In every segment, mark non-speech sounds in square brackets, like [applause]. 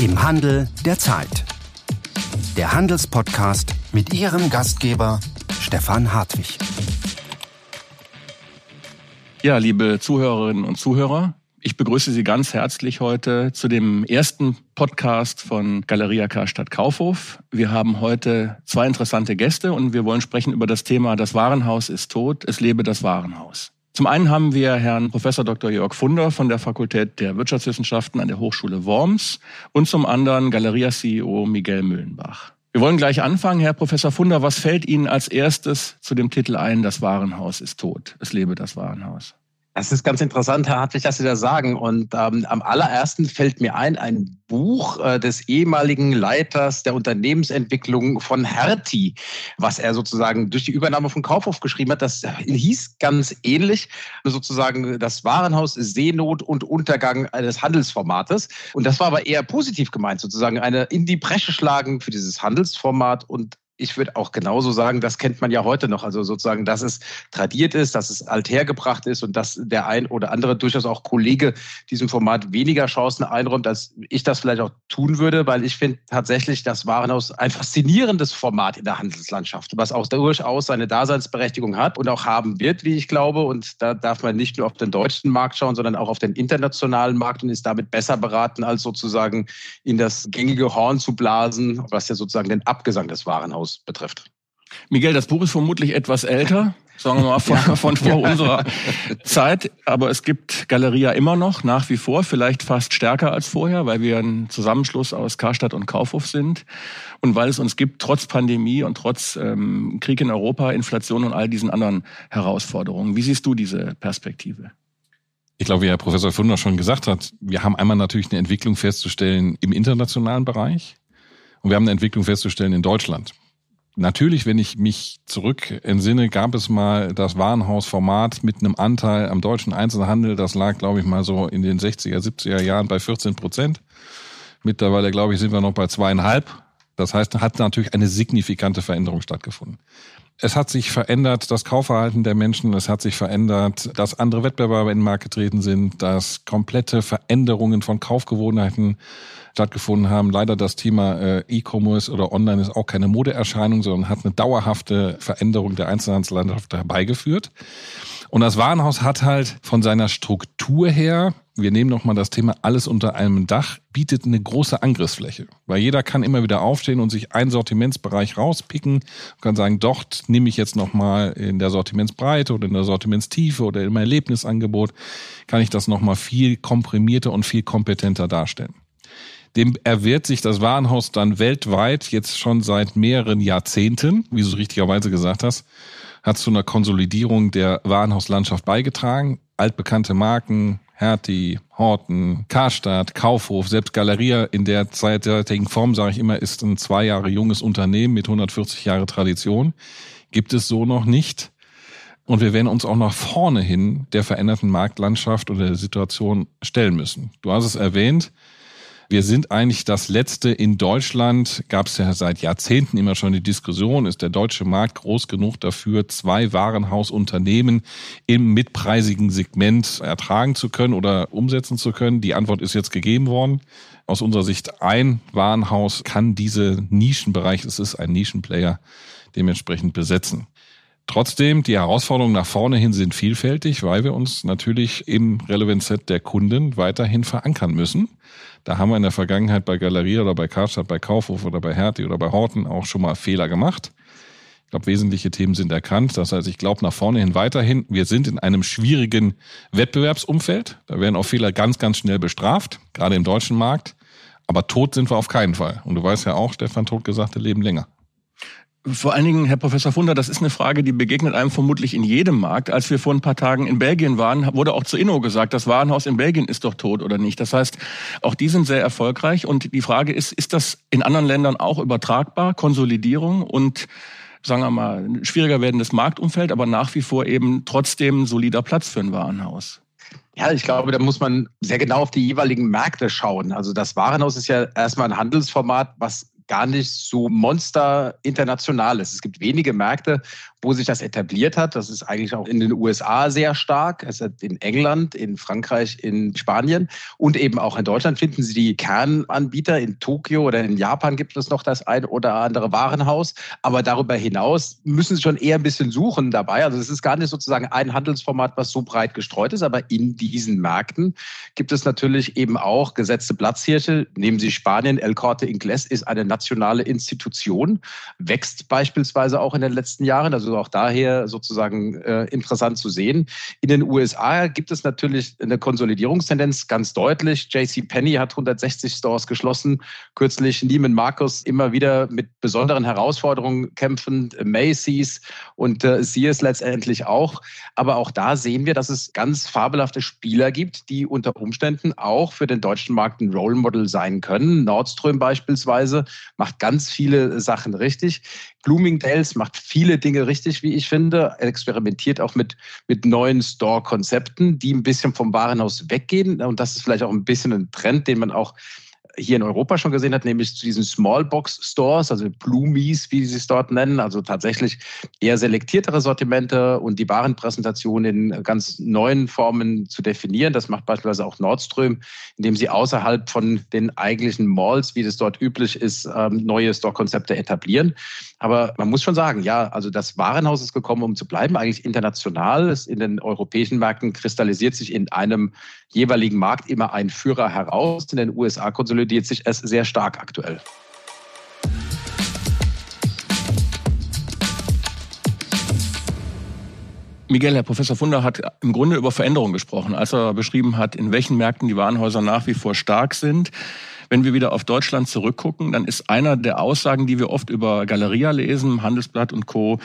Im Handel der Zeit. Der Handelspodcast mit Ihrem Gastgeber Stefan Hartwig. Ja, liebe Zuhörerinnen und Zuhörer, ich begrüße Sie ganz herzlich heute zu dem ersten Podcast von Galeria Karstadt Kaufhof. Wir haben heute zwei interessante Gäste und wir wollen sprechen über das Thema Das Warenhaus ist tot, es lebe das Warenhaus. Zum einen haben wir Herrn Professor Dr. Jörg Funder von der Fakultät der Wirtschaftswissenschaften an der Hochschule Worms und zum anderen Galeria-CEO Miguel Müllenbach. Wir wollen gleich anfangen. Herr Professor Funder, was fällt Ihnen als erstes zu dem Titel ein, das Warenhaus ist tot, es lebe das Warenhaus? Das ist ganz interessant, Herr Hartwig, dass Sie das sagen. Und ähm, am allerersten fällt mir ein, ein Buch äh, des ehemaligen Leiters der Unternehmensentwicklung von Hertie, was er sozusagen durch die Übernahme von Kaufhof geschrieben hat. Das hieß ganz ähnlich, sozusagen das Warenhaus Seenot und Untergang eines Handelsformates. Und das war aber eher positiv gemeint, sozusagen eine in die Bresche schlagen für dieses Handelsformat und ich würde auch genauso sagen, das kennt man ja heute noch. Also sozusagen, dass es tradiert ist, dass es althergebracht ist und dass der ein oder andere durchaus auch Kollege diesem Format weniger Chancen einräumt, als ich das vielleicht auch tun würde, weil ich finde tatsächlich das Warenhaus ein faszinierendes Format in der Handelslandschaft, was auch durchaus seine Daseinsberechtigung hat und auch haben wird, wie ich glaube. Und da darf man nicht nur auf den deutschen Markt schauen, sondern auch auf den internationalen Markt und ist damit besser beraten, als sozusagen in das gängige Horn zu blasen, was ja sozusagen den Abgesang des Warenhauses Journalismus betrifft. Miguel, das Buch ist vermutlich etwas älter, sagen wir mal von, [laughs] ja. von vor unserer Zeit, aber es gibt Galeria immer noch, nach wie vor, vielleicht fast stärker als vorher, weil wir ein Zusammenschluss aus Karstadt und Kaufhof sind und weil es uns gibt, trotz Pandemie und trotz ähm, Krieg in Europa, Inflation und all diesen anderen Herausforderungen. Wie siehst du diese Perspektive? Ich glaube, wie Herr Professor Funder schon gesagt hat, wir haben einmal natürlich eine Entwicklung festzustellen im internationalen Bereich und wir haben eine Entwicklung festzustellen in Deutschland. Natürlich, wenn ich mich zurück entsinne, gab es mal das Warenhausformat mit einem Anteil am deutschen Einzelhandel. Das lag, glaube ich, mal so in den 60er, 70er Jahren bei 14 Prozent. Mittlerweile, glaube ich, sind wir noch bei zweieinhalb. Das heißt, hat natürlich eine signifikante Veränderung stattgefunden. Es hat sich verändert, das Kaufverhalten der Menschen, es hat sich verändert, dass andere Wettbewerber in den Markt getreten sind, dass komplette Veränderungen von Kaufgewohnheiten stattgefunden haben. Leider das Thema äh, E-Commerce oder Online ist auch keine Modeerscheinung, sondern hat eine dauerhafte Veränderung der Einzelhandelslandschaft herbeigeführt. Und das Warenhaus hat halt von seiner Struktur her, wir nehmen nochmal das Thema alles unter einem Dach, bietet eine große Angriffsfläche. Weil jeder kann immer wieder aufstehen und sich einen Sortimentsbereich rauspicken und kann sagen, dort nehme ich jetzt nochmal in der Sortimentsbreite oder in der Sortimentstiefe oder im Erlebnisangebot, kann ich das nochmal viel komprimierter und viel kompetenter darstellen. Dem erwehrt sich das Warenhaus dann weltweit jetzt schon seit mehreren Jahrzehnten, wie du richtigerweise gesagt hast, hat zu einer Konsolidierung der Warenhauslandschaft beigetragen. Altbekannte Marken, Hertie, Horten, Karstadt, Kaufhof, selbst Galeria in der zeitigen Form, sage ich immer, ist ein zwei Jahre junges Unternehmen mit 140 Jahre Tradition. Gibt es so noch nicht. Und wir werden uns auch nach vorne hin der veränderten Marktlandschaft und der Situation stellen müssen. Du hast es erwähnt, wir sind eigentlich das letzte in Deutschland, gab es ja seit Jahrzehnten immer schon die Diskussion, ist der deutsche Markt groß genug dafür, zwei Warenhausunternehmen im mitpreisigen Segment ertragen zu können oder umsetzen zu können? Die Antwort ist jetzt gegeben worden. Aus unserer Sicht, ein Warenhaus kann diese Nischenbereich, es ist ein Nischenplayer, dementsprechend besetzen. Trotzdem, die Herausforderungen nach vorne hin sind vielfältig, weil wir uns natürlich im Relevant Set der Kunden weiterhin verankern müssen. Da haben wir in der Vergangenheit bei Galerie oder bei Karstadt, bei Kaufhof oder bei Hertie oder bei Horten auch schon mal Fehler gemacht. Ich glaube, wesentliche Themen sind erkannt. Das heißt, ich glaube nach vorne hin weiterhin, wir sind in einem schwierigen Wettbewerbsumfeld. Da werden auch Fehler ganz, ganz schnell bestraft, gerade im deutschen Markt. Aber tot sind wir auf keinen Fall. Und du weißt ja auch, Stefan Tod gesagt, leben länger. Vor allen Dingen, Herr Professor Funder, das ist eine Frage, die begegnet einem vermutlich in jedem Markt. Als wir vor ein paar Tagen in Belgien waren, wurde auch zu Inno gesagt, das Warenhaus in Belgien ist doch tot oder nicht. Das heißt, auch die sind sehr erfolgreich. Und die Frage ist, ist das in anderen Ländern auch übertragbar? Konsolidierung und sagen wir mal, schwieriger werdendes Marktumfeld, aber nach wie vor eben trotzdem solider Platz für ein Warenhaus. Ja, ich glaube, da muss man sehr genau auf die jeweiligen Märkte schauen. Also das Warenhaus ist ja erstmal ein Handelsformat, was gar nicht so monster international ist. Es gibt wenige Märkte, wo sich das etabliert hat. Das ist eigentlich auch in den USA sehr stark. Ist in England, in Frankreich, in Spanien und eben auch in Deutschland finden Sie die Kernanbieter. In Tokio oder in Japan gibt es noch das ein oder andere Warenhaus. Aber darüber hinaus müssen Sie schon eher ein bisschen suchen dabei. Also es ist gar nicht sozusagen ein Handelsformat, was so breit gestreut ist. Aber in diesen Märkten gibt es natürlich eben auch gesetzte Platzhirsche. Nehmen Sie Spanien. El Corte Inglés ist eine nationale Institution, wächst beispielsweise auch in den letzten Jahren. Also auch daher sozusagen äh, interessant zu sehen. In den USA gibt es natürlich eine Konsolidierungstendenz ganz deutlich. JC Penney hat 160 Stores geschlossen. Kürzlich Neiman Marcus immer wieder mit besonderen Herausforderungen kämpfend. Macy's und äh, Sears letztendlich auch. Aber auch da sehen wir, dass es ganz fabelhafte Spieler gibt, die unter Umständen auch für den deutschen Markt ein Role Model sein können. Nordström beispielsweise macht ganz viele Sachen richtig. Bloomingdale's macht viele Dinge richtig, wie ich finde. Er experimentiert auch mit, mit neuen Store-Konzepten, die ein bisschen vom Warenhaus weggehen. Und das ist vielleicht auch ein bisschen ein Trend, den man auch hier in Europa schon gesehen hat, nämlich zu diesen Smallbox Stores, also Bloomies, wie sie es dort nennen, also tatsächlich eher selektiertere Sortimente und die Warenpräsentation in ganz neuen Formen zu definieren. Das macht beispielsweise auch Nordström, indem sie außerhalb von den eigentlichen Malls, wie das dort üblich ist, ähm, neue Store-Konzepte etablieren. Aber man muss schon sagen, ja, also das Warenhaus ist gekommen, um zu bleiben, eigentlich international. In den europäischen Märkten kristallisiert sich in einem jeweiligen Markt immer ein Führer heraus. In den USA konsolidiert sich es sehr stark aktuell. Miguel, Herr Professor Funder hat im Grunde über Veränderungen gesprochen, als er beschrieben hat, in welchen Märkten die Warenhäuser nach wie vor stark sind. Wenn wir wieder auf Deutschland zurückgucken, dann ist einer der Aussagen, die wir oft über Galeria lesen, Handelsblatt und Co.,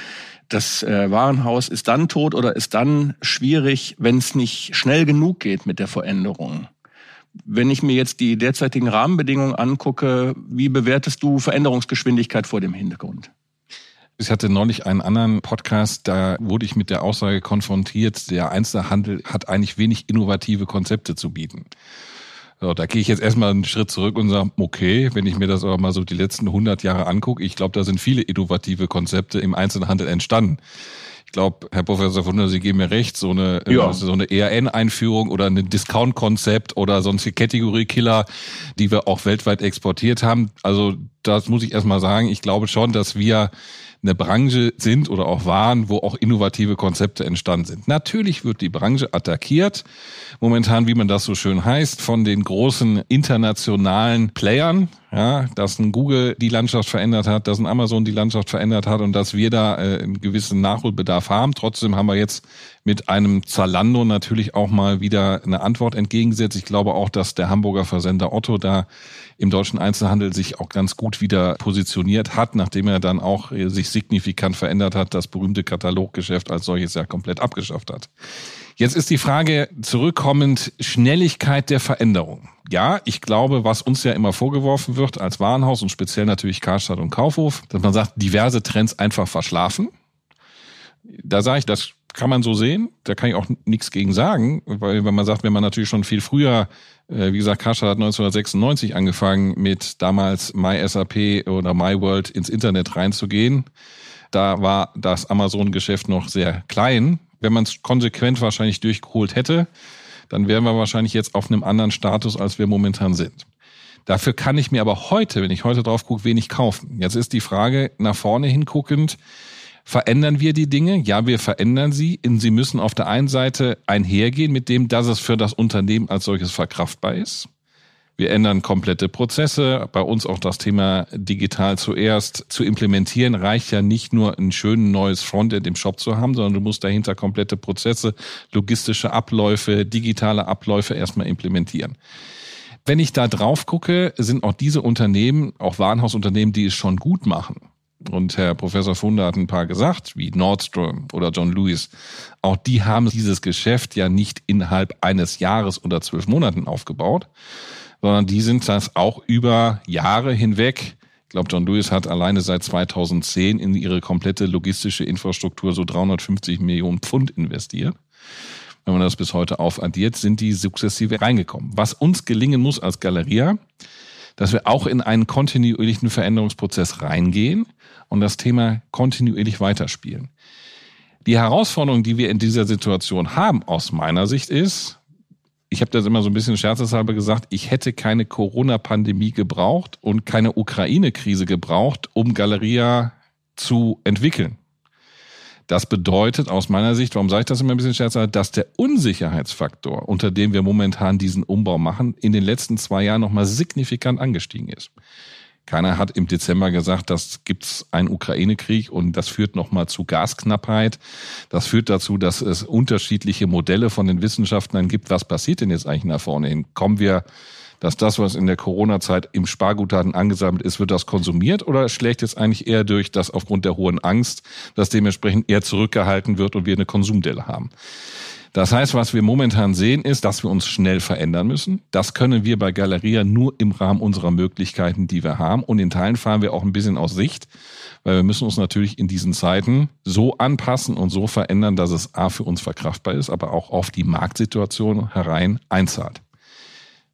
das äh, Warenhaus ist dann tot oder ist dann schwierig, wenn es nicht schnell genug geht mit der Veränderung. Wenn ich mir jetzt die derzeitigen Rahmenbedingungen angucke, wie bewertest du Veränderungsgeschwindigkeit vor dem Hintergrund? Ich hatte neulich einen anderen Podcast, da wurde ich mit der Aussage konfrontiert, der Einzelhandel hat eigentlich wenig innovative Konzepte zu bieten. So, da gehe ich jetzt erstmal einen Schritt zurück und sage, okay, wenn ich mir das aber mal so die letzten 100 Jahre angucke, ich glaube, da sind viele innovative Konzepte im Einzelhandel entstanden. Ich glaube, Herr Professor Wunder, Sie geben mir recht, so eine, ja. so eine ERN-Einführung oder ein Discount-Konzept oder sonstige Kategorie-Killer, die wir auch weltweit exportiert haben. Also das muss ich erstmal sagen. Ich glaube schon, dass wir eine Branche sind oder auch waren, wo auch innovative Konzepte entstanden sind. Natürlich wird die Branche attackiert, momentan, wie man das so schön heißt, von den großen internationalen Playern, ja, dass ein Google die Landschaft verändert hat, dass ein Amazon die Landschaft verändert hat und dass wir da äh, einen gewissen Nachholbedarf haben. Trotzdem haben wir jetzt mit einem Zalando natürlich auch mal wieder eine Antwort entgegengesetzt. Ich glaube auch, dass der Hamburger Versender Otto da im deutschen Einzelhandel sich auch ganz gut wieder positioniert hat, nachdem er dann auch äh, sich signifikant verändert hat, das berühmte Kataloggeschäft als solches ja komplett abgeschafft hat. Jetzt ist die Frage zurückkommend Schnelligkeit der Veränderung. Ja, ich glaube, was uns ja immer vorgeworfen wird als Warenhaus und speziell natürlich Karstadt und Kaufhof, dass man sagt, diverse Trends einfach verschlafen. Da sage ich, das kann man so sehen. Da kann ich auch nichts gegen sagen, weil wenn man sagt, wenn man natürlich schon viel früher, äh, wie gesagt, Karstadt hat 1996 angefangen mit damals MySAP oder MyWorld ins Internet reinzugehen. Da war das Amazon-Geschäft noch sehr klein wenn man es konsequent wahrscheinlich durchgeholt hätte, dann wären wir wahrscheinlich jetzt auf einem anderen Status, als wir momentan sind. Dafür kann ich mir aber heute, wenn ich heute drauf gucke, wenig kaufen. Jetzt ist die Frage nach vorne hinguckend, verändern wir die Dinge? Ja, wir verändern sie. Sie müssen auf der einen Seite einhergehen mit dem, dass es für das Unternehmen als solches verkraftbar ist. Wir ändern komplette Prozesse. Bei uns auch das Thema digital zuerst zu implementieren reicht ja nicht nur ein schönes neues Frontend im Shop zu haben, sondern du musst dahinter komplette Prozesse, logistische Abläufe, digitale Abläufe erstmal implementieren. Wenn ich da drauf gucke, sind auch diese Unternehmen, auch Warenhausunternehmen, die es schon gut machen. Und Herr Professor Funde hat ein paar gesagt, wie Nordstrom oder John Lewis. Auch die haben dieses Geschäft ja nicht innerhalb eines Jahres oder zwölf Monaten aufgebaut, sondern die sind das auch über Jahre hinweg. Ich glaube, John Lewis hat alleine seit 2010 in ihre komplette logistische Infrastruktur so 350 Millionen Pfund investiert. Wenn man das bis heute aufaddiert, sind die sukzessive reingekommen. Was uns gelingen muss als Galeria, dass wir auch in einen kontinuierlichen Veränderungsprozess reingehen und das Thema kontinuierlich weiterspielen. Die Herausforderung, die wir in dieser Situation haben, aus meiner Sicht ist, ich habe das immer so ein bisschen scherzeshalber gesagt, ich hätte keine Corona-Pandemie gebraucht und keine Ukraine-Krise gebraucht, um Galeria zu entwickeln. Das bedeutet aus meiner Sicht, warum sage ich das immer ein bisschen scherzer, dass der Unsicherheitsfaktor, unter dem wir momentan diesen Umbau machen, in den letzten zwei Jahren nochmal signifikant angestiegen ist. Keiner hat im Dezember gesagt, das gibt's einen Ukraine-Krieg und das führt nochmal zu Gasknappheit. Das führt dazu, dass es unterschiedliche Modelle von den Wissenschaftlern gibt. Was passiert denn jetzt eigentlich nach vorne hin? Kommen wir dass das, was in der Corona-Zeit im Sparguthaben angesammelt ist, wird das konsumiert oder schlägt jetzt eigentlich eher durch, dass aufgrund der hohen Angst das dementsprechend eher zurückgehalten wird und wir eine Konsumdelle haben? Das heißt, was wir momentan sehen, ist, dass wir uns schnell verändern müssen. Das können wir bei Galeria nur im Rahmen unserer Möglichkeiten, die wir haben. Und in Teilen fahren wir auch ein bisschen aus Sicht, weil wir müssen uns natürlich in diesen Zeiten so anpassen und so verändern, dass es A für uns verkraftbar ist, aber auch auf die Marktsituation herein einzahlt.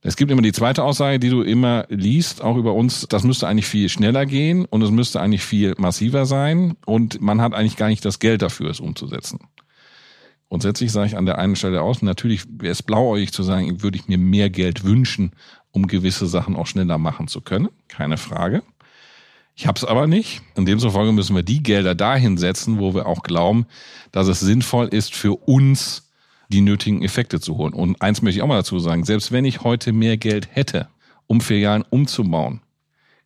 Es gibt immer die zweite Aussage, die du immer liest, auch über uns, das müsste eigentlich viel schneller gehen und es müsste eigentlich viel massiver sein und man hat eigentlich gar nicht das Geld dafür, es umzusetzen. Grundsätzlich sage ich an der einen Stelle aus, natürlich wäre es blauäugig zu sagen, würde ich mir mehr Geld wünschen, um gewisse Sachen auch schneller machen zu können. Keine Frage. Ich habe es aber nicht. In demzufolge müssen wir die Gelder dahin setzen, wo wir auch glauben, dass es sinnvoll ist für uns, die nötigen Effekte zu holen. Und eins möchte ich auch mal dazu sagen, selbst wenn ich heute mehr Geld hätte, um Filialen umzubauen,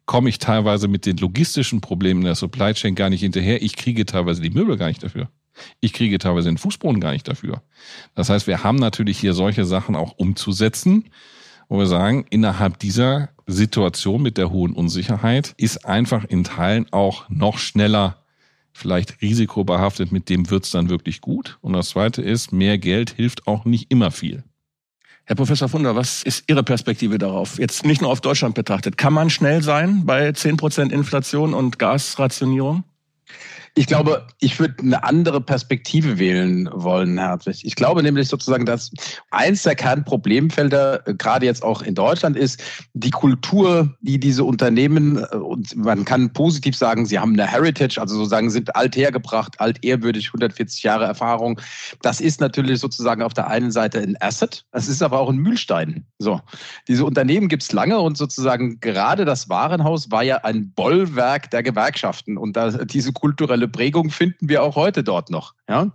komme ich teilweise mit den logistischen Problemen in der Supply Chain gar nicht hinterher. Ich kriege teilweise die Möbel gar nicht dafür. Ich kriege teilweise den Fußboden gar nicht dafür. Das heißt, wir haben natürlich hier solche Sachen auch umzusetzen, wo wir sagen, innerhalb dieser Situation mit der hohen Unsicherheit ist einfach in Teilen auch noch schneller vielleicht risikobehaftet, mit dem wird's dann wirklich gut. Und das Zweite ist, mehr Geld hilft auch nicht immer viel. Herr Professor Funder, was ist Ihre Perspektive darauf? Jetzt nicht nur auf Deutschland betrachtet. Kann man schnell sein bei 10 Prozent Inflation und Gasrationierung? Ich glaube, ich würde eine andere Perspektive wählen wollen, Herzlich. Ich glaube nämlich sozusagen, dass eins der Kernproblemfelder, äh, gerade jetzt auch in Deutschland, ist die Kultur, die diese Unternehmen, äh, und man kann positiv sagen, sie haben eine Heritage, also sozusagen sind alt hergebracht, alt ehrwürdig, 140 Jahre Erfahrung. Das ist natürlich sozusagen auf der einen Seite ein Asset, das ist aber auch ein Mühlstein. So, diese Unternehmen gibt es lange und sozusagen gerade das Warenhaus war ja ein Bollwerk der Gewerkschaften und da diese kulturelle kulturelle Prägung finden wir auch heute dort noch. Ja?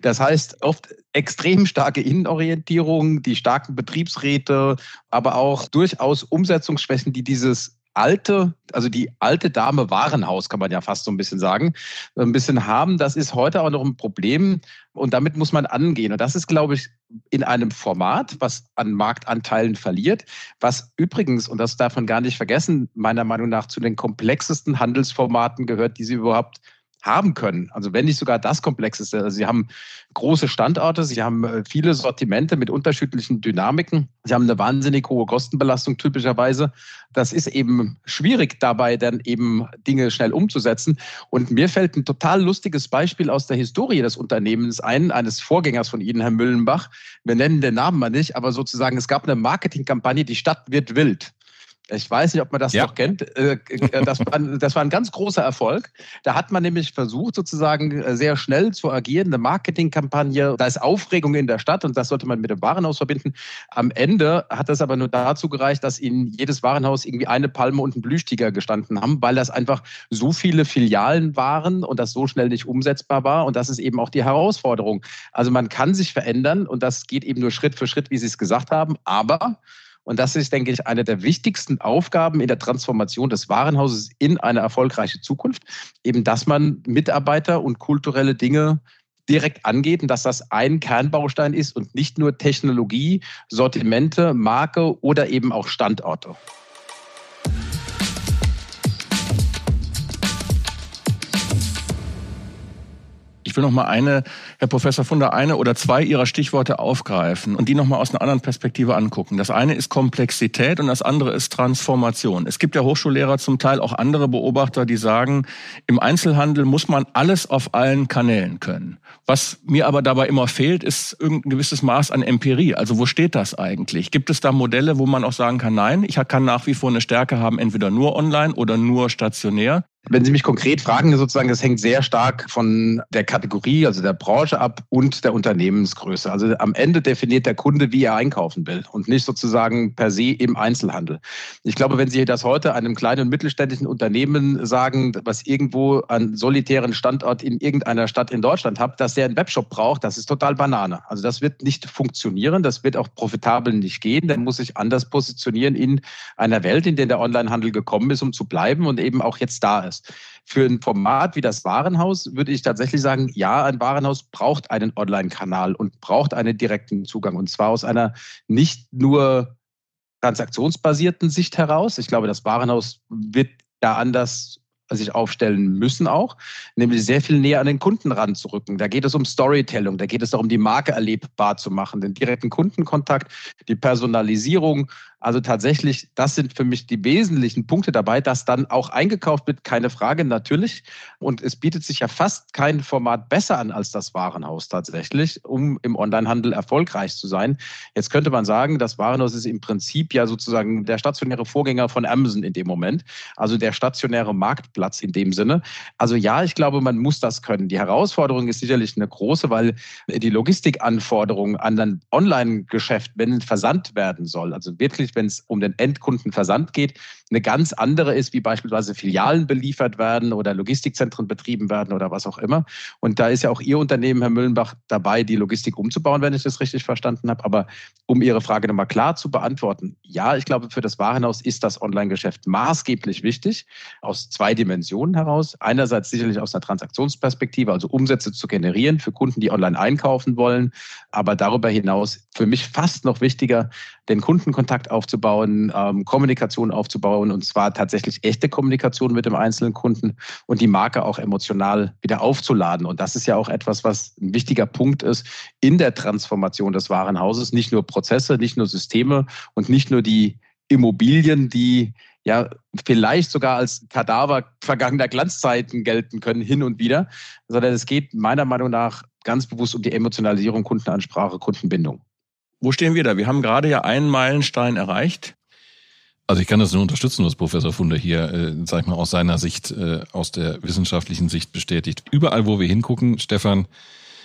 Das heißt, oft extrem starke Innenorientierung, die starken Betriebsräte, aber auch durchaus Umsetzungsschwächen, die dieses alte, also die alte Dame Warenhaus, kann man ja fast so ein bisschen sagen, ein bisschen haben. Das ist heute auch noch ein Problem und damit muss man angehen. Und das ist, glaube ich, in einem Format, was an Marktanteilen verliert, was übrigens, und das darf man gar nicht vergessen, meiner Meinung nach zu den komplexesten Handelsformaten gehört, die sie überhaupt haben können. Also wenn nicht sogar das Komplexeste. Also sie haben große Standorte, sie haben äh, viele Sortimente mit unterschiedlichen Dynamiken, sie haben eine wahnsinnig hohe Kostenbelastung typischerweise. Das ist eben schwierig dabei, dann eben Dinge schnell umzusetzen. Und mir fällt ein total lustiges Beispiel aus der Historie des Unternehmens ein, eines Vorgängers von Ihnen, Herr Müllenbach. Wir nennen den Namen mal nicht, aber sozusagen, es gab eine Marketingkampagne, die Stadt wird wild. Ich weiß nicht, ob man das ja. noch kennt. Äh, äh, das war, ein, das war ein ganz großer Erfolg. Da hat man nämlich versucht, sozusagen äh, sehr schnell zu agieren, eine Marketingkampagne. Da ist Aufregung in der Stadt und das sollte man mit dem Warenhaus verbinden. Am Ende hat das aber nur dazu gereicht, dass in jedes Warenhaus irgendwie eine Palme und ein Blüchtiger gestanden haben, weil das einfach so viele Filialen waren und das so schnell nicht umsetzbar war. Und das ist eben auch die Herausforderung. Also man kann sich verändern und das geht eben nur Schritt für Schritt, wie Sie es gesagt haben. Aber und das ist, denke ich, eine der wichtigsten Aufgaben in der Transformation des Warenhauses in eine erfolgreiche Zukunft. Eben, dass man Mitarbeiter und kulturelle Dinge direkt angeht und dass das ein Kernbaustein ist und nicht nur Technologie, Sortimente, Marke oder eben auch Standorte. Ich will noch mal eine, Herr Professor Funder, eine oder zwei Ihrer Stichworte aufgreifen und die noch mal aus einer anderen Perspektive angucken. Das eine ist Komplexität und das andere ist Transformation. Es gibt ja Hochschullehrer, zum Teil auch andere Beobachter, die sagen, im Einzelhandel muss man alles auf allen Kanälen können. Was mir aber dabei immer fehlt, ist irgendein gewisses Maß an Empirie. Also wo steht das eigentlich? Gibt es da Modelle, wo man auch sagen kann, nein, ich kann nach wie vor eine Stärke haben, entweder nur online oder nur stationär? Wenn Sie mich konkret fragen, sozusagen, das hängt sehr stark von der Kategorie, also der Branche ab und der Unternehmensgröße. Also am Ende definiert der Kunde, wie er einkaufen will und nicht sozusagen per se im Einzelhandel. Ich glaube, wenn Sie das heute einem kleinen und mittelständischen Unternehmen sagen, was irgendwo einen solitären Standort in irgendeiner Stadt in Deutschland hat, dass der einen Webshop braucht, das ist total Banane. Also das wird nicht funktionieren, das wird auch profitabel nicht gehen. Der muss sich anders positionieren in einer Welt, in der der Onlinehandel gekommen ist, um zu bleiben und eben auch jetzt da ist. Für ein Format wie das Warenhaus würde ich tatsächlich sagen, ja, ein Warenhaus braucht einen Online-Kanal und braucht einen direkten Zugang. Und zwar aus einer nicht nur transaktionsbasierten Sicht heraus. Ich glaube, das Warenhaus wird da anders sich aufstellen müssen auch, nämlich sehr viel näher an den Kunden ranzurücken. Da geht es um Storytelling, da geht es darum, die Marke erlebbar zu machen, den direkten Kundenkontakt, die Personalisierung also tatsächlich, das sind für mich die wesentlichen Punkte dabei, dass dann auch eingekauft wird, keine Frage, natürlich. Und es bietet sich ja fast kein Format besser an als das Warenhaus tatsächlich, um im Onlinehandel erfolgreich zu sein. Jetzt könnte man sagen, das Warenhaus ist im Prinzip ja sozusagen der stationäre Vorgänger von Amazon in dem Moment, also der stationäre Marktplatz in dem Sinne. Also ja, ich glaube, man muss das können. Die Herausforderung ist sicherlich eine große, weil die Logistikanforderungen an ein Online-Geschäft, wenn Versand werden soll, also wirklich wenn es um den Endkundenversand geht, eine ganz andere ist, wie beispielsweise Filialen beliefert werden oder Logistikzentren betrieben werden oder was auch immer. Und da ist ja auch Ihr Unternehmen, Herr Müllenbach, dabei, die Logistik umzubauen, wenn ich das richtig verstanden habe. Aber um Ihre Frage nochmal klar zu beantworten, ja, ich glaube, für das Warenhaus ist das Online-Geschäft maßgeblich wichtig, aus zwei Dimensionen heraus. Einerseits sicherlich aus einer Transaktionsperspektive, also Umsätze zu generieren für Kunden, die online einkaufen wollen. Aber darüber hinaus für mich fast noch wichtiger, den Kundenkontakt aufzubauen, ähm, Kommunikation aufzubauen und zwar tatsächlich echte Kommunikation mit dem einzelnen Kunden und die Marke auch emotional wieder aufzuladen. Und das ist ja auch etwas, was ein wichtiger Punkt ist in der Transformation des Warenhauses. Nicht nur Prozesse, nicht nur Systeme und nicht nur die Immobilien, die ja vielleicht sogar als Kadaver vergangener Glanzzeiten gelten können, hin und wieder, sondern es geht meiner Meinung nach ganz bewusst um die Emotionalisierung, Kundenansprache, Kundenbindung. Wo stehen wir da? Wir haben gerade ja einen Meilenstein erreicht. Also ich kann das nur unterstützen, was Professor Funder hier, äh, sag ich mal, aus seiner Sicht, äh, aus der wissenschaftlichen Sicht bestätigt. Überall, wo wir hingucken, Stefan,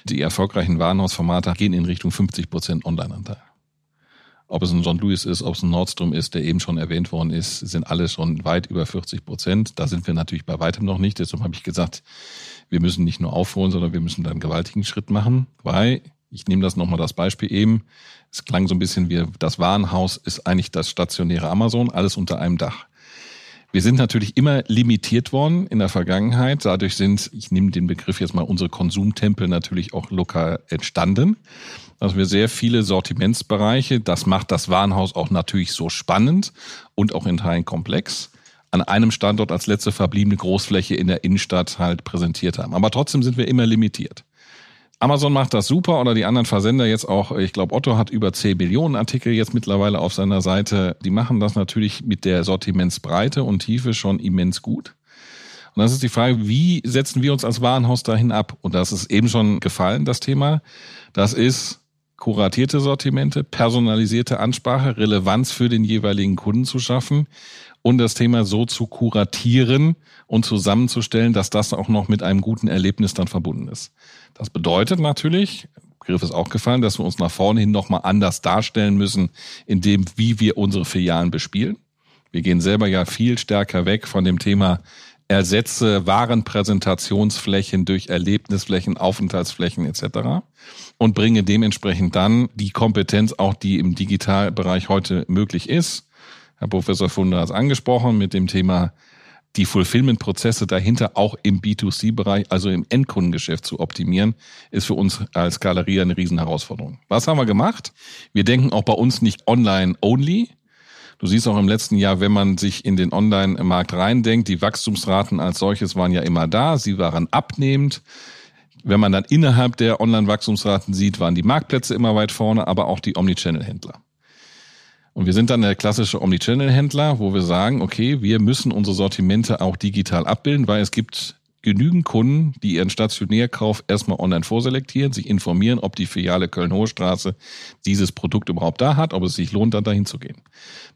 die erfolgreichen Warenhausformate gehen in Richtung 50 Prozent Online-Anteil. Ob es ein John Lewis ist, ob es ein Nordstrom ist, der eben schon erwähnt worden ist, sind alle schon weit über 40 Prozent. Da sind wir natürlich bei weitem noch nicht. Deshalb habe ich gesagt, wir müssen nicht nur aufholen, sondern wir müssen da einen gewaltigen Schritt machen, weil ich nehme das nochmal das Beispiel eben. Es klang so ein bisschen wie das Warenhaus ist eigentlich das stationäre Amazon, alles unter einem Dach. Wir sind natürlich immer limitiert worden in der Vergangenheit. Dadurch sind, ich nehme den Begriff jetzt mal, unsere Konsumtempel natürlich auch lokal entstanden. Also wir sehr viele Sortimentsbereiche, das macht das Warenhaus auch natürlich so spannend und auch in Teilen komplex, an einem Standort als letzte verbliebene Großfläche in der Innenstadt halt präsentiert haben. Aber trotzdem sind wir immer limitiert. Amazon macht das super oder die anderen Versender jetzt auch. Ich glaube, Otto hat über 10 Millionen Artikel jetzt mittlerweile auf seiner Seite. Die machen das natürlich mit der Sortimentsbreite und Tiefe schon immens gut. Und das ist die Frage, wie setzen wir uns als Warenhaus dahin ab? Und das ist eben schon gefallen, das Thema. Das ist kuratierte Sortimente, personalisierte Ansprache, Relevanz für den jeweiligen Kunden zu schaffen und das Thema so zu kuratieren und zusammenzustellen, dass das auch noch mit einem guten Erlebnis dann verbunden ist. Das bedeutet natürlich, Begriff ist auch gefallen, dass wir uns nach vorne hin nochmal anders darstellen müssen, in dem, wie wir unsere Filialen bespielen. Wir gehen selber ja viel stärker weg von dem Thema ersetze Warenpräsentationsflächen durch Erlebnisflächen, Aufenthaltsflächen etc. und bringe dementsprechend dann die Kompetenz auch, die im Digitalbereich heute möglich ist. Herr Professor Funder hat es angesprochen mit dem Thema die Fulfillment-Prozesse dahinter auch im B2C-Bereich, also im Endkundengeschäft zu optimieren, ist für uns als Galerie eine Riesenherausforderung. Was haben wir gemacht? Wir denken auch bei uns nicht online-only. Du siehst auch im letzten Jahr, wenn man sich in den Online-Markt reindenkt, die Wachstumsraten als solches waren ja immer da, sie waren abnehmend. Wenn man dann innerhalb der Online-Wachstumsraten sieht, waren die Marktplätze immer weit vorne, aber auch die Omnichannel-Händler. Und wir sind dann der klassische Omnichannel-Händler, wo wir sagen, okay, wir müssen unsere Sortimente auch digital abbilden, weil es gibt genügend Kunden, die ihren Stationärkauf erstmal online vorselektieren, sich informieren, ob die Filiale Köln-Hohe Straße dieses Produkt überhaupt da hat, ob es sich lohnt, dann dahin zu gehen.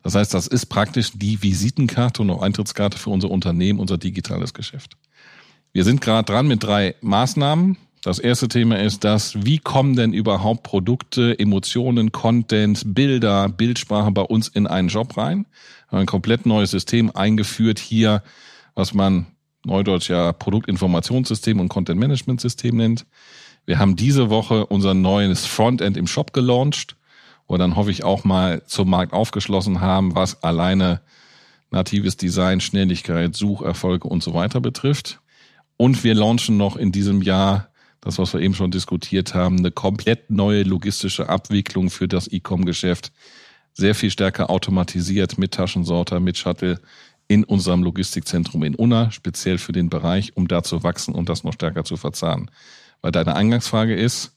Das heißt, das ist praktisch die Visitenkarte und auch Eintrittskarte für unser Unternehmen, unser digitales Geschäft. Wir sind gerade dran mit drei Maßnahmen. Das erste Thema ist das, wie kommen denn überhaupt Produkte, Emotionen, Content, Bilder, Bildsprache bei uns in einen Job rein? Ein komplett neues System eingeführt hier, was man Neudeutsch ja Produktinformationssystem und Content Management System nennt. Wir haben diese Woche unser neues Frontend im Shop gelauncht, wo dann hoffe ich auch mal zum Markt aufgeschlossen haben, was alleine natives Design, Schnelligkeit, Sucherfolge und so weiter betrifft. Und wir launchen noch in diesem Jahr das, was wir eben schon diskutiert haben, eine komplett neue logistische Abwicklung für das E-Com-Geschäft. Sehr viel stärker automatisiert mit Taschensorter, mit Shuttle, in unserem Logistikzentrum in Unna, speziell für den Bereich, um da zu wachsen und das noch stärker zu verzahnen. Weil deine Eingangsfrage ist,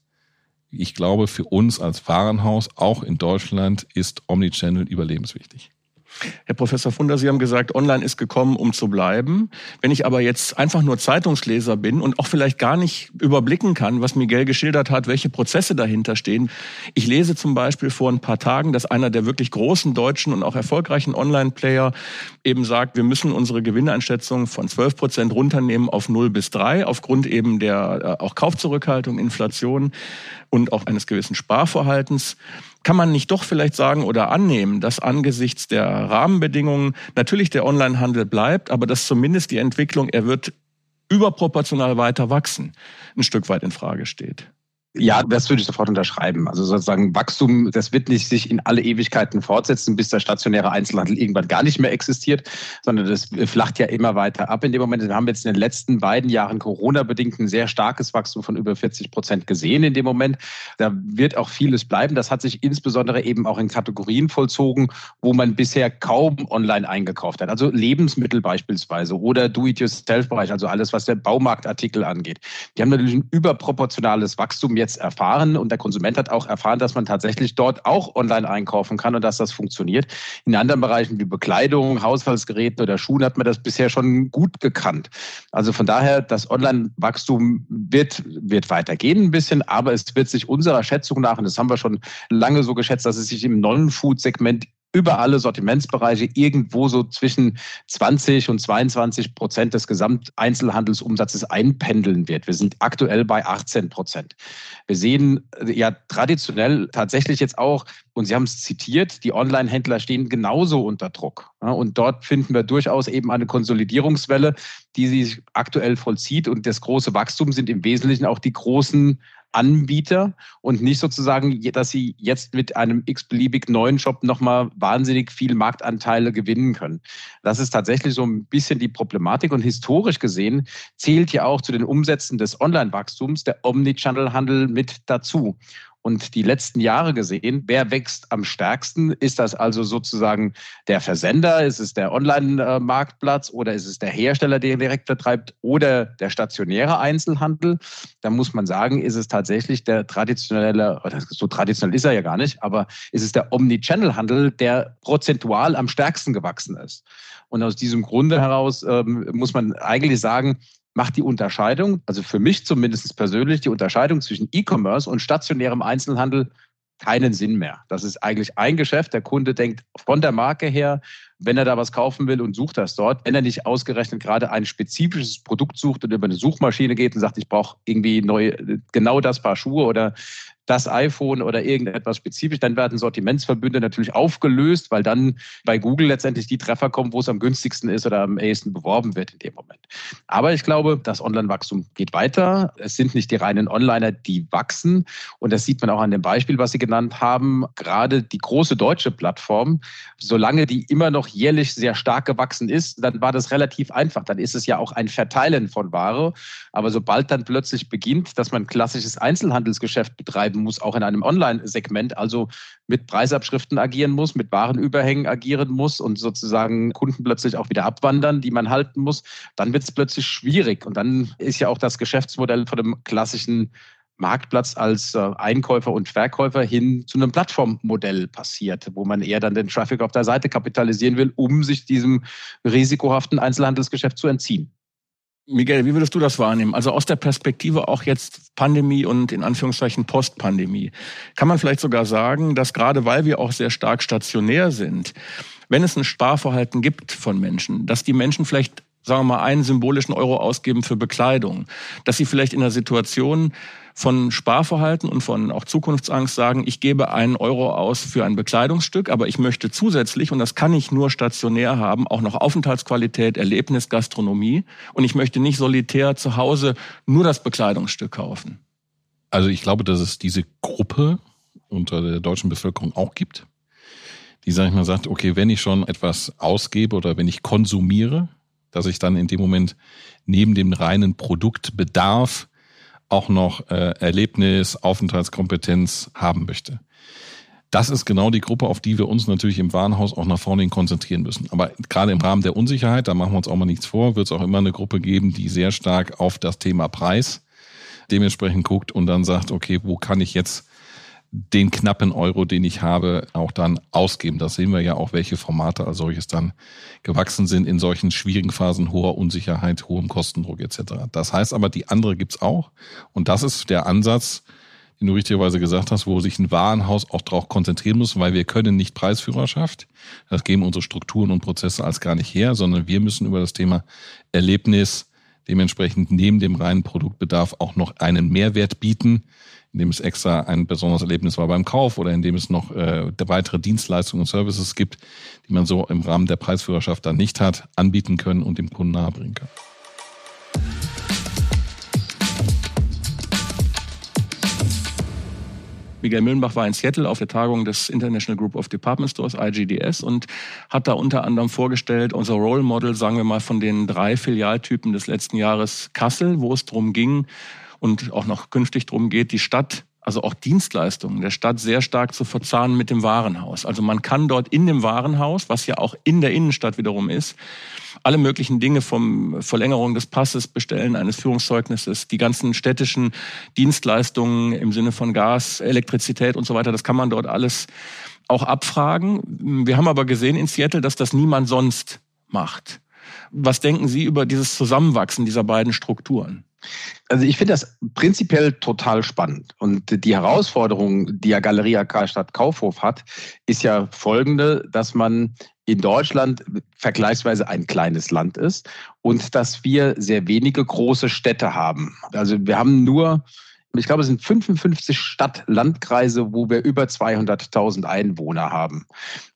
ich glaube, für uns als Warenhaus, auch in Deutschland, ist Omnichannel überlebenswichtig. Herr Professor Funder, Sie haben gesagt, online ist gekommen, um zu bleiben. Wenn ich aber jetzt einfach nur Zeitungsleser bin und auch vielleicht gar nicht überblicken kann, was Miguel geschildert hat, welche Prozesse dahinter stehen. Ich lese zum Beispiel vor ein paar Tagen, dass einer der wirklich großen deutschen und auch erfolgreichen Online-Player eben sagt, wir müssen unsere Gewinneinschätzung von 12 Prozent runternehmen auf 0 bis 3 aufgrund eben der äh, auch Kaufzurückhaltung, Inflation und auch eines gewissen Sparverhaltens. Kann man nicht doch vielleicht sagen oder annehmen, dass angesichts der Rahmenbedingungen natürlich der Onlinehandel bleibt, aber dass zumindest die Entwicklung, er wird überproportional weiter wachsen, ein Stück weit in Frage steht? Ja, das würde ich sofort unterschreiben. Also sozusagen Wachstum, das wird nicht sich in alle Ewigkeiten fortsetzen, bis der stationäre Einzelhandel irgendwann gar nicht mehr existiert, sondern das flacht ja immer weiter ab. In dem Moment, wir haben jetzt in den letzten beiden Jahren Corona-bedingt ein sehr starkes Wachstum von über 40 Prozent gesehen in dem Moment. Da wird auch vieles bleiben. Das hat sich insbesondere eben auch in Kategorien vollzogen, wo man bisher kaum online eingekauft hat. Also Lebensmittel beispielsweise oder Do-it-yourself-Bereich, also alles, was der Baumarktartikel angeht. Die haben natürlich ein überproportionales Wachstum jetzt erfahren und der Konsument hat auch erfahren, dass man tatsächlich dort auch online einkaufen kann und dass das funktioniert. In anderen Bereichen wie Bekleidung, Haushaltsgeräten oder Schuhen hat man das bisher schon gut gekannt. Also von daher, das Online-Wachstum wird, wird weitergehen ein bisschen, aber es wird sich unserer Schätzung nach, und das haben wir schon lange so geschätzt, dass es sich im Non-Food-Segment über alle Sortimentsbereiche irgendwo so zwischen 20 und 22 Prozent des Gesamteinzelhandelsumsatzes einpendeln wird. Wir sind aktuell bei 18 Prozent. Wir sehen äh, ja traditionell tatsächlich jetzt auch, und Sie haben es zitiert, die Online-Händler stehen genauso unter Druck. Und dort finden wir durchaus eben eine Konsolidierungswelle, die sich aktuell vollzieht. Und das große Wachstum sind im Wesentlichen auch die großen Anbieter und nicht sozusagen, dass sie jetzt mit einem x-beliebig neuen Shop nochmal wahnsinnig viel Marktanteile gewinnen können. Das ist tatsächlich so ein bisschen die Problematik und historisch gesehen zählt ja auch zu den Umsätzen des Online-Wachstums der Omnichannel-Handel mit dazu und die letzten Jahre gesehen, wer wächst am stärksten? Ist das also sozusagen der Versender? Ist es der Online-Marktplatz oder ist es der Hersteller, der direkt vertreibt oder der stationäre Einzelhandel? Da muss man sagen, ist es tatsächlich der traditionelle, so traditionell ist er ja gar nicht, aber ist es der Omnichannel-Handel, der prozentual am stärksten gewachsen ist. Und aus diesem Grunde heraus ähm, muss man eigentlich sagen, macht die Unterscheidung, also für mich zumindest persönlich, die Unterscheidung zwischen E-Commerce und stationärem Einzelhandel keinen Sinn mehr. Das ist eigentlich ein Geschäft. Der Kunde denkt von der Marke her, wenn er da was kaufen will und sucht das dort, wenn er nicht ausgerechnet gerade ein spezifisches Produkt sucht und über eine Suchmaschine geht und sagt, ich brauche irgendwie neu, genau das Paar Schuhe oder das iPhone oder irgendetwas spezifisch, dann werden Sortimentsverbünde natürlich aufgelöst, weil dann bei Google letztendlich die Treffer kommen, wo es am günstigsten ist oder am ehesten beworben wird in dem Moment. Aber ich glaube, das Online-Wachstum geht weiter. Es sind nicht die reinen Onliner, die wachsen. Und das sieht man auch an dem Beispiel, was Sie genannt haben. Gerade die große deutsche Plattform, solange die immer noch jährlich sehr stark gewachsen ist, dann war das relativ einfach. Dann ist es ja auch ein Verteilen von Ware. Aber sobald dann plötzlich beginnt, dass man klassisches Einzelhandelsgeschäft betreiben muss, auch in einem Online-Segment, also mit Preisabschriften agieren muss, mit Warenüberhängen agieren muss und sozusagen Kunden plötzlich auch wieder abwandern, die man halten muss, dann wird es plötzlich schwierig. Und dann ist ja auch das Geschäftsmodell von dem klassischen Marktplatz als äh, Einkäufer und Verkäufer hin zu einem Plattformmodell passiert, wo man eher dann den Traffic auf der Seite kapitalisieren will, um sich diesem risikohaften Einzelhandelsgeschäft zu entziehen. Miguel, wie würdest du das wahrnehmen? Also aus der Perspektive auch jetzt Pandemie und in Anführungszeichen Postpandemie. Kann man vielleicht sogar sagen, dass gerade weil wir auch sehr stark stationär sind, wenn es ein Sparverhalten gibt von Menschen, dass die Menschen vielleicht sagen wir mal, einen symbolischen Euro ausgeben für Bekleidung, dass sie vielleicht in der Situation von Sparverhalten und von auch Zukunftsangst sagen, ich gebe einen Euro aus für ein Bekleidungsstück, aber ich möchte zusätzlich, und das kann ich nur stationär haben, auch noch Aufenthaltsqualität, Erlebnis, Gastronomie. Und ich möchte nicht solitär zu Hause nur das Bekleidungsstück kaufen. Also ich glaube, dass es diese Gruppe unter der deutschen Bevölkerung auch gibt, die, sag ich mal, sagt, okay, wenn ich schon etwas ausgebe oder wenn ich konsumiere, dass ich dann in dem Moment neben dem reinen Produktbedarf auch noch äh, Erlebnis, Aufenthaltskompetenz haben möchte. Das ist genau die Gruppe, auf die wir uns natürlich im Warenhaus auch nach vorne hin konzentrieren müssen. Aber gerade im Rahmen der Unsicherheit, da machen wir uns auch mal nichts vor, wird es auch immer eine Gruppe geben, die sehr stark auf das Thema Preis dementsprechend guckt und dann sagt, okay, wo kann ich jetzt den knappen Euro, den ich habe, auch dann ausgeben. Das sehen wir ja auch, welche Formate als solches dann gewachsen sind in solchen schwierigen Phasen hoher Unsicherheit, hohem Kostendruck etc. Das heißt aber, die andere gibt's auch. Und das ist der Ansatz, den du richtigerweise gesagt hast, wo sich ein Warenhaus auch darauf konzentrieren muss, weil wir können nicht Preisführerschaft. Das geben unsere Strukturen und Prozesse als gar nicht her, sondern wir müssen über das Thema Erlebnis dementsprechend neben dem reinen Produktbedarf auch noch einen Mehrwert bieten, indem es extra ein besonderes Erlebnis war beim Kauf oder indem es noch äh, weitere Dienstleistungen und Services gibt, die man so im Rahmen der Preisführerschaft dann nicht hat, anbieten können und dem Kunden nahebringen kann. Miguel Müllenbach war in Seattle auf der Tagung des International Group of Department Stores, IGDS, und hat da unter anderem vorgestellt, unser Role Model, sagen wir mal, von den drei Filialtypen des letzten Jahres Kassel, wo es darum ging, und auch noch künftig darum geht, die Stadt also auch Dienstleistungen der Stadt sehr stark zu verzahnen mit dem Warenhaus. Also man kann dort in dem Warenhaus, was ja auch in der Innenstadt wiederum ist, alle möglichen Dinge vom Verlängerung des Passes, Bestellen eines Führungszeugnisses, die ganzen städtischen Dienstleistungen im Sinne von Gas, Elektrizität und so weiter, das kann man dort alles auch abfragen. Wir haben aber gesehen in Seattle, dass das niemand sonst macht. Was denken Sie über dieses Zusammenwachsen dieser beiden Strukturen? Also ich finde das prinzipiell total spannend. Und die Herausforderung, die ja Galeria Karlstadt Kaufhof hat, ist ja folgende, dass man in Deutschland vergleichsweise ein kleines Land ist und dass wir sehr wenige große Städte haben. Also wir haben nur ich glaube, es sind 55 Stadt-Landkreise, wo wir über 200.000 Einwohner haben.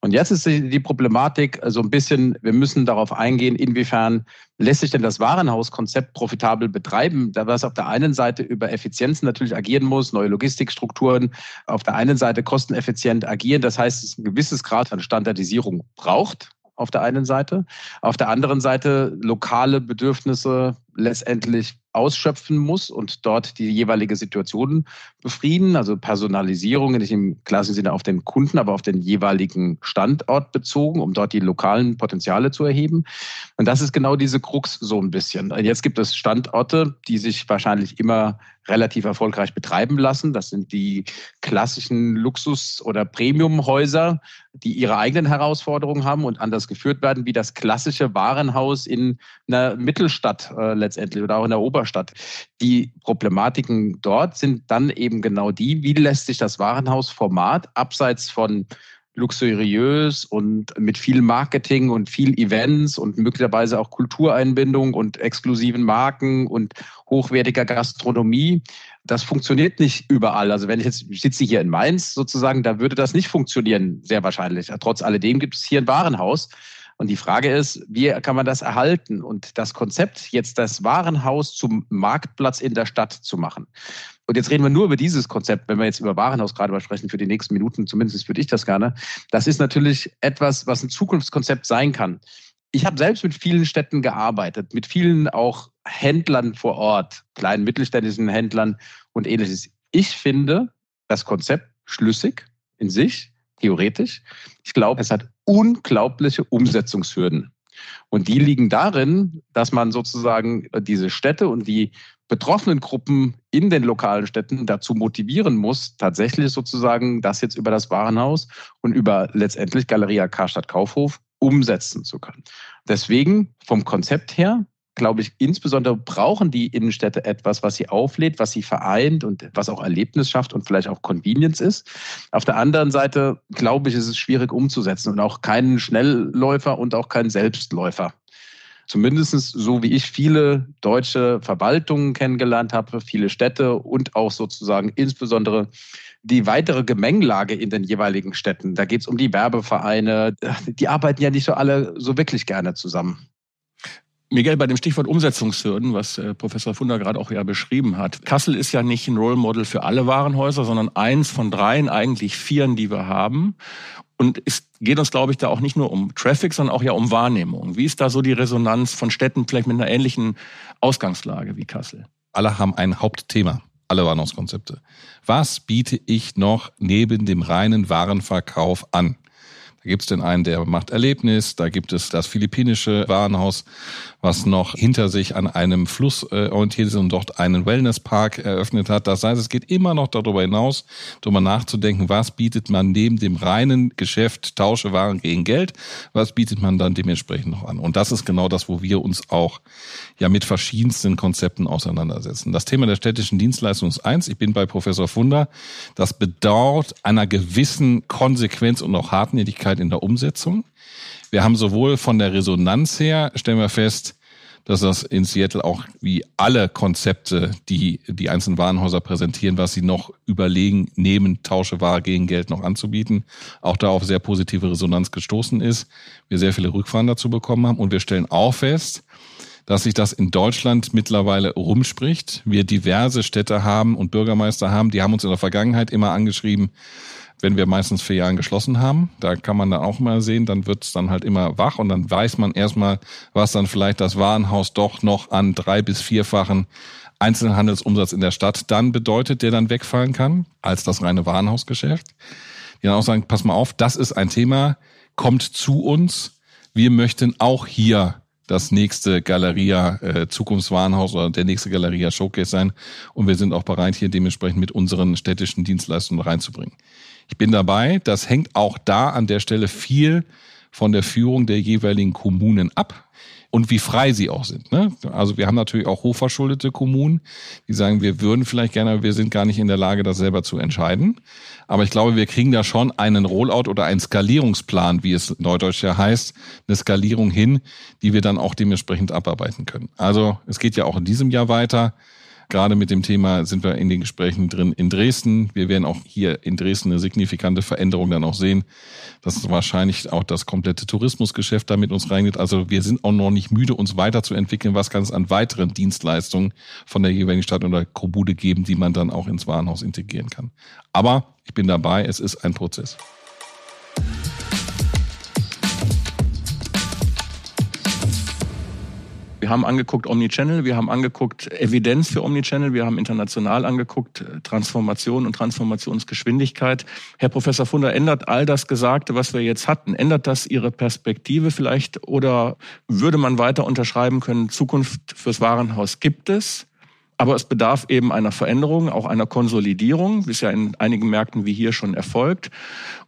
Und jetzt ist die Problematik so ein bisschen, wir müssen darauf eingehen, inwiefern lässt sich denn das Warenhauskonzept profitabel betreiben, da was auf der einen Seite über Effizienzen natürlich agieren muss, neue Logistikstrukturen, auf der einen Seite kosteneffizient agieren, das heißt, es ein gewisses Grad an Standardisierung braucht auf der einen Seite, auf der anderen Seite lokale Bedürfnisse letztendlich ausschöpfen muss und dort die jeweilige Situation befrieden. Also Personalisierung nicht im klassischen Sinne auf den Kunden, aber auf den jeweiligen Standort bezogen, um dort die lokalen Potenziale zu erheben. Und das ist genau diese Krux so ein bisschen. Jetzt gibt es Standorte, die sich wahrscheinlich immer relativ erfolgreich betreiben lassen. Das sind die klassischen Luxus- oder Premiumhäuser, die ihre eigenen Herausforderungen haben und anders geführt werden, wie das klassische Warenhaus in einer Mittelstadt äh, letztendlich oder auch in der Oberstadt. Die Problematiken dort sind dann eben genau die, wie lässt sich das Warenhausformat abseits von luxuriös und mit viel Marketing und viel Events und möglicherweise auch Kultureinbindung und exklusiven Marken und hochwertiger Gastronomie. Das funktioniert nicht überall. Also wenn ich jetzt sitze hier in Mainz sozusagen, da würde das nicht funktionieren, sehr wahrscheinlich. Trotz alledem gibt es hier ein Warenhaus Und die Frage ist, wie kann man das erhalten? Und das Konzept, jetzt das Warenhaus zum Marktplatz in der Stadt zu machen. Und jetzt reden wir nur über dieses Konzept, wenn wir jetzt über Warenhaus gerade mal sprechen, für die nächsten Minuten, zumindest würde ich das gerne. Das ist natürlich etwas, was ein Zukunftskonzept sein kann. Ich habe selbst mit vielen Städten gearbeitet, mit vielen auch Händlern vor Ort, kleinen mittelständischen Händlern und ähnliches. Ich finde das Konzept schlüssig in sich, theoretisch. Ich glaube, es hat unglaubliche Umsetzungshürden. Und die liegen darin, dass man sozusagen diese Städte und die betroffenen Gruppen in den lokalen Städten dazu motivieren muss, tatsächlich sozusagen das jetzt über das Warenhaus und über letztendlich Galeria Karstadt Kaufhof umsetzen zu können. Deswegen vom Konzept her glaube ich, insbesondere brauchen die Innenstädte etwas, was sie auflädt, was sie vereint und was auch Erlebnis schafft und vielleicht auch Convenience ist. Auf der anderen Seite, glaube ich, ist es schwierig umzusetzen und auch keinen Schnellläufer und auch keinen Selbstläufer. Zumindest so wie ich viele deutsche Verwaltungen kennengelernt habe, viele Städte und auch sozusagen insbesondere die weitere Gemengelage in den jeweiligen Städten. Da geht es um die Werbevereine. Die arbeiten ja nicht so alle so wirklich gerne zusammen. Miguel, bei dem Stichwort Umsetzungshürden, was äh, Professor Funder gerade auch ja beschrieben hat. Kassel ist ja nicht ein Role Model für alle Warenhäuser, sondern eins von dreien, eigentlich vieren, die wir haben. Und es geht uns, glaube ich, da auch nicht nur um Traffic, sondern auch ja um Wahrnehmung. Wie ist da so die Resonanz von Städten vielleicht mit einer ähnlichen Ausgangslage wie Kassel? Alle haben ein Hauptthema, alle Warnungskonzepte. Was biete ich noch neben dem reinen Warenverkauf an? Da gibt es den einen, der macht Erlebnis, da gibt es das philippinische Warenhaus, was noch hinter sich an einem Fluss äh, orientiert ist und dort einen Wellnesspark eröffnet hat. Das heißt, es geht immer noch darüber hinaus, darüber nachzudenken, was bietet man neben dem reinen Geschäft, tausche Waren gegen Geld, was bietet man dann dementsprechend noch an. Und das ist genau das, wo wir uns auch ja mit verschiedensten Konzepten auseinandersetzen. Das Thema der städtischen Dienstleistung ist eins. Ich bin bei Professor Funder. Das bedauert einer gewissen Konsequenz und auch Hartnäckigkeit in der Umsetzung. Wir haben sowohl von der Resonanz her, stellen wir fest, dass das in Seattle auch wie alle Konzepte, die die einzelnen Warenhäuser präsentieren, was sie noch überlegen, neben Tausche Ware gegen Geld noch anzubieten, auch da auf sehr positive Resonanz gestoßen ist. Wir sehr viele Rückfahren dazu bekommen haben und wir stellen auch fest, dass sich das in Deutschland mittlerweile rumspricht. Wir diverse Städte haben und Bürgermeister haben, die haben uns in der Vergangenheit immer angeschrieben, wenn wir meistens vier Jahren geschlossen haben. Da kann man dann auch mal sehen, dann wird es dann halt immer wach und dann weiß man erstmal, was dann vielleicht das Warenhaus doch noch an drei bis vierfachen Einzelhandelsumsatz in der Stadt dann bedeutet, der dann wegfallen kann, als das reine Warenhausgeschäft. Die dann auch sagen, pass mal auf, das ist ein Thema, kommt zu uns. Wir möchten auch hier das nächste Galeria äh, Zukunftswarenhaus oder der nächste Galeria Showcase sein. Und wir sind auch bereit, hier dementsprechend mit unseren städtischen Dienstleistungen reinzubringen. Ich bin dabei. Das hängt auch da an der Stelle viel von der Führung der jeweiligen Kommunen ab und wie frei sie auch sind. Ne? Also wir haben natürlich auch hochverschuldete Kommunen, die sagen, wir würden vielleicht gerne, wir sind gar nicht in der Lage, das selber zu entscheiden. Aber ich glaube, wir kriegen da schon einen Rollout oder einen Skalierungsplan, wie es neudeutsch ja heißt, eine Skalierung hin, die wir dann auch dementsprechend abarbeiten können. Also es geht ja auch in diesem Jahr weiter. Gerade mit dem Thema sind wir in den Gesprächen drin in Dresden. Wir werden auch hier in Dresden eine signifikante Veränderung dann auch sehen, dass wahrscheinlich auch das komplette Tourismusgeschäft da mit uns reingeht. Also wir sind auch noch nicht müde, uns weiterzuentwickeln. Was kann es an weiteren Dienstleistungen von der jeweiligen Stadt oder Kobude geben, die man dann auch ins Warenhaus integrieren kann. Aber ich bin dabei, es ist ein Prozess. Wir haben angeguckt Omnichannel, wir haben angeguckt Evidenz für Omnichannel, wir haben international angeguckt Transformation und Transformationsgeschwindigkeit. Herr Professor Funder, ändert all das Gesagte, was wir jetzt hatten, ändert das Ihre Perspektive vielleicht oder würde man weiter unterschreiben können, Zukunft fürs Warenhaus gibt es? Aber es bedarf eben einer Veränderung, auch einer Konsolidierung, wie es ja in einigen Märkten wie hier schon erfolgt.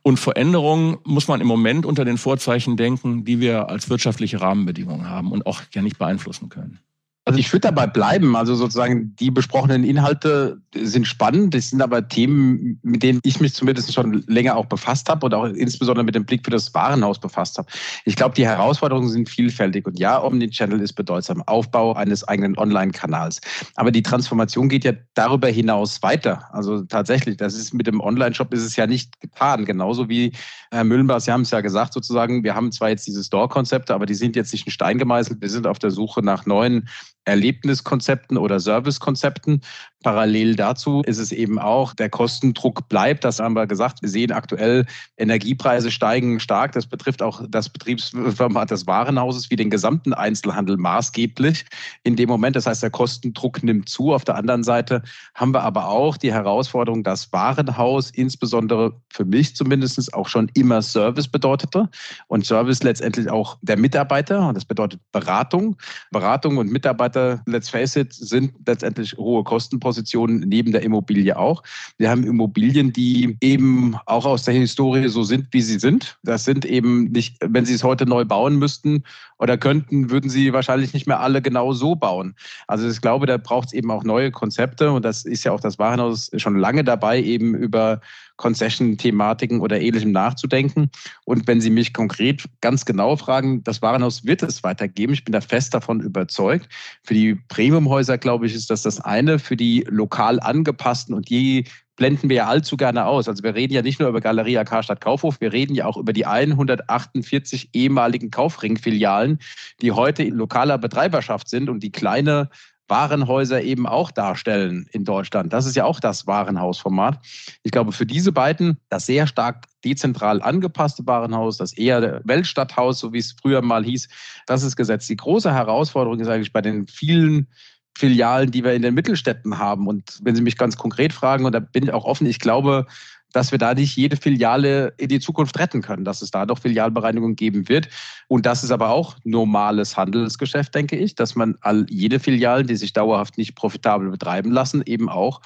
Und Veränderungen muss man im Moment unter den Vorzeichen denken, die wir als wirtschaftliche Rahmenbedingungen haben und auch ja nicht beeinflussen können. Also ich würde dabei bleiben. Also sozusagen die besprochenen Inhalte sind spannend. Das sind aber Themen, mit denen ich mich zumindest schon länger auch befasst habe und auch insbesondere mit dem Blick für das Warenhaus befasst habe. Ich glaube, die Herausforderungen sind vielfältig. Und ja, Omnichannel ist bedeutsam. Aufbau eines eigenen Online-Kanals. Aber die Transformation geht ja darüber hinaus weiter. Also tatsächlich, das ist mit dem Online-Shop ist es ja nicht getan. Genauso wie Herr Müllenbach, Sie haben es ja gesagt sozusagen, wir haben zwar jetzt diese Store-Konzepte, aber die sind jetzt nicht in Stein gemeißelt. Wir sind auf der Suche nach neuen Erlebniskonzepten oder Servicekonzepten. Parallel dazu ist es eben auch, der Kostendruck bleibt. Das haben wir gesagt. Wir sehen aktuell, Energiepreise steigen stark. Das betrifft auch das Betriebsformat des Warenhauses wie den gesamten Einzelhandel maßgeblich in dem Moment. Das heißt, der Kostendruck nimmt zu. Auf der anderen Seite haben wir aber auch die Herausforderung, dass Warenhaus insbesondere für mich zumindest auch schon immer Service bedeutete und Service letztendlich auch der Mitarbeiter. Und das bedeutet Beratung. Beratung und Mitarbeiter, let's face it, sind letztendlich hohe Kosten Positionen neben der Immobilie auch. Wir haben Immobilien, die eben auch aus der Historie so sind, wie sie sind. Das sind eben nicht, wenn Sie es heute neu bauen müssten oder könnten, würden Sie wahrscheinlich nicht mehr alle genau so bauen. Also ich glaube, da braucht es eben auch neue Konzepte und das ist ja auch das Warenhaus schon lange dabei, eben über Concession-Thematiken oder ähnlichem nachzudenken. Und wenn Sie mich konkret ganz genau fragen, das Warenhaus wird es weitergeben. Ich bin da fest davon überzeugt. Für die Premiumhäuser, glaube ich, ist das das eine. Für die lokal angepassten und die blenden wir ja allzu gerne aus. Also wir reden ja nicht nur über Galeria Karstadt Kaufhof, wir reden ja auch über die 148 ehemaligen Kaufring-Filialen, die heute in lokaler Betreiberschaft sind und die kleine Warenhäuser eben auch darstellen in Deutschland. Das ist ja auch das Warenhausformat. Ich glaube, für diese beiden, das sehr stark dezentral angepasste Warenhaus, das eher Weltstadthaus, so wie es früher mal hieß, das ist gesetzt. Die große Herausforderung ist eigentlich bei den vielen Filialen, die wir in den Mittelstädten haben. Und wenn Sie mich ganz konkret fragen, und da bin ich auch offen, ich glaube, dass wir da nicht jede Filiale in die Zukunft retten können, dass es da doch Filialbereinigung geben wird. Und das ist aber auch normales Handelsgeschäft, denke ich, dass man all jede Filialen, die sich dauerhaft nicht profitabel betreiben lassen, eben auch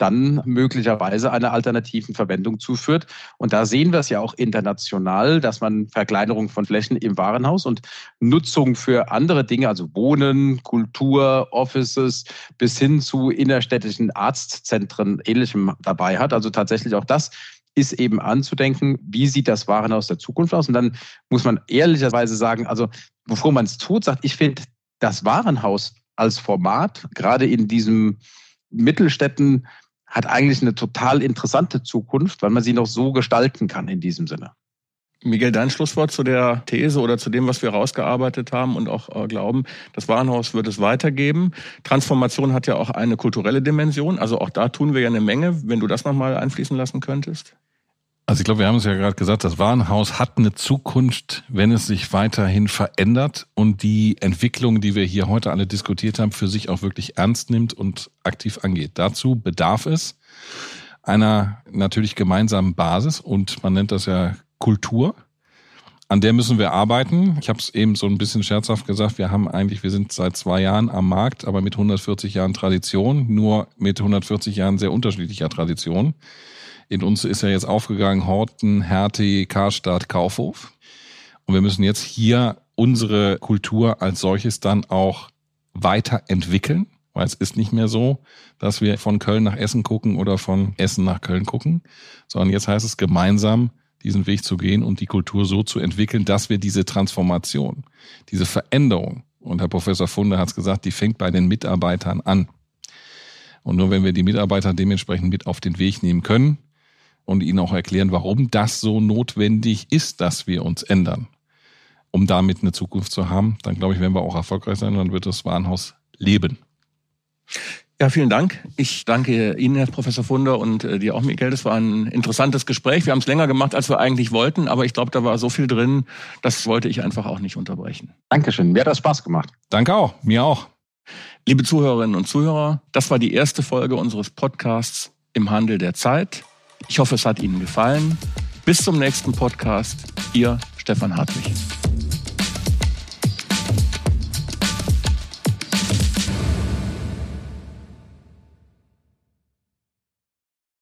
dann möglicherweise einer alternativen Verwendung zuführt. Und da sehen wir es ja auch international, dass man Verkleinerung von Flächen im Warenhaus und Nutzung für andere Dinge, also Wohnen, Kultur, Offices bis hin zu innerstädtischen Arztzentren ähnlichem dabei hat. Also tatsächlich auch das ist eben anzudenken, wie sieht das Warenhaus der Zukunft aus? Und dann muss man ehrlicherweise sagen, also bevor man es tut, sagt, ich finde das Warenhaus als Format, gerade in diesem Mittelstädten hat eigentlich eine total interessante Zukunft, weil man sie noch so gestalten kann in diesem Sinne. Miguel, dein Schlusswort zu der These oder zu dem, was wir rausgearbeitet haben und auch äh, glauben, das Warenhaus wird es weitergeben. Transformation hat ja auch eine kulturelle Dimension. Also auch da tun wir ja eine Menge. Wenn du das nochmal einfließen lassen könntest. Also ich glaube, wir haben es ja gerade gesagt, das Warenhaus hat eine Zukunft, wenn es sich weiterhin verändert und die Entwicklung, die wir hier heute alle diskutiert haben, für sich auch wirklich ernst nimmt und aktiv angeht. Dazu bedarf es einer natürlich gemeinsamen Basis und man nennt das ja Kultur. An der müssen wir arbeiten. Ich habe es eben so ein bisschen scherzhaft gesagt, wir haben eigentlich, wir sind seit zwei Jahren am Markt, aber mit 140 Jahren Tradition, nur mit 140 Jahren sehr unterschiedlicher Tradition. In uns ist ja jetzt aufgegangen Horten, Hertie, Karstadt, Kaufhof. Und wir müssen jetzt hier unsere Kultur als solches dann auch weiterentwickeln, weil es ist nicht mehr so, dass wir von Köln nach Essen gucken oder von Essen nach Köln gucken, sondern jetzt heißt es gemeinsam diesen Weg zu gehen und die Kultur so zu entwickeln, dass wir diese Transformation, diese Veränderung, und Herr Professor Funde hat es gesagt, die fängt bei den Mitarbeitern an. Und nur wenn wir die Mitarbeiter dementsprechend mit auf den Weg nehmen können, und ihnen auch erklären, warum das so notwendig ist, dass wir uns ändern, um damit eine Zukunft zu haben. Dann glaube ich, werden wir auch erfolgreich sein und dann wird das Warenhaus leben. Ja, vielen Dank. Ich danke Ihnen, Herr Professor Funder, und äh, dir auch, Miguel. Das war ein interessantes Gespräch. Wir haben es länger gemacht, als wir eigentlich wollten, aber ich glaube, da war so viel drin, das wollte ich einfach auch nicht unterbrechen. Dankeschön. Mir hat das Spaß gemacht. Danke auch. Mir auch. Liebe Zuhörerinnen und Zuhörer, das war die erste Folge unseres Podcasts im Handel der Zeit. Ich hoffe, es hat Ihnen gefallen. Bis zum nächsten Podcast. Ihr Stefan Hartwig.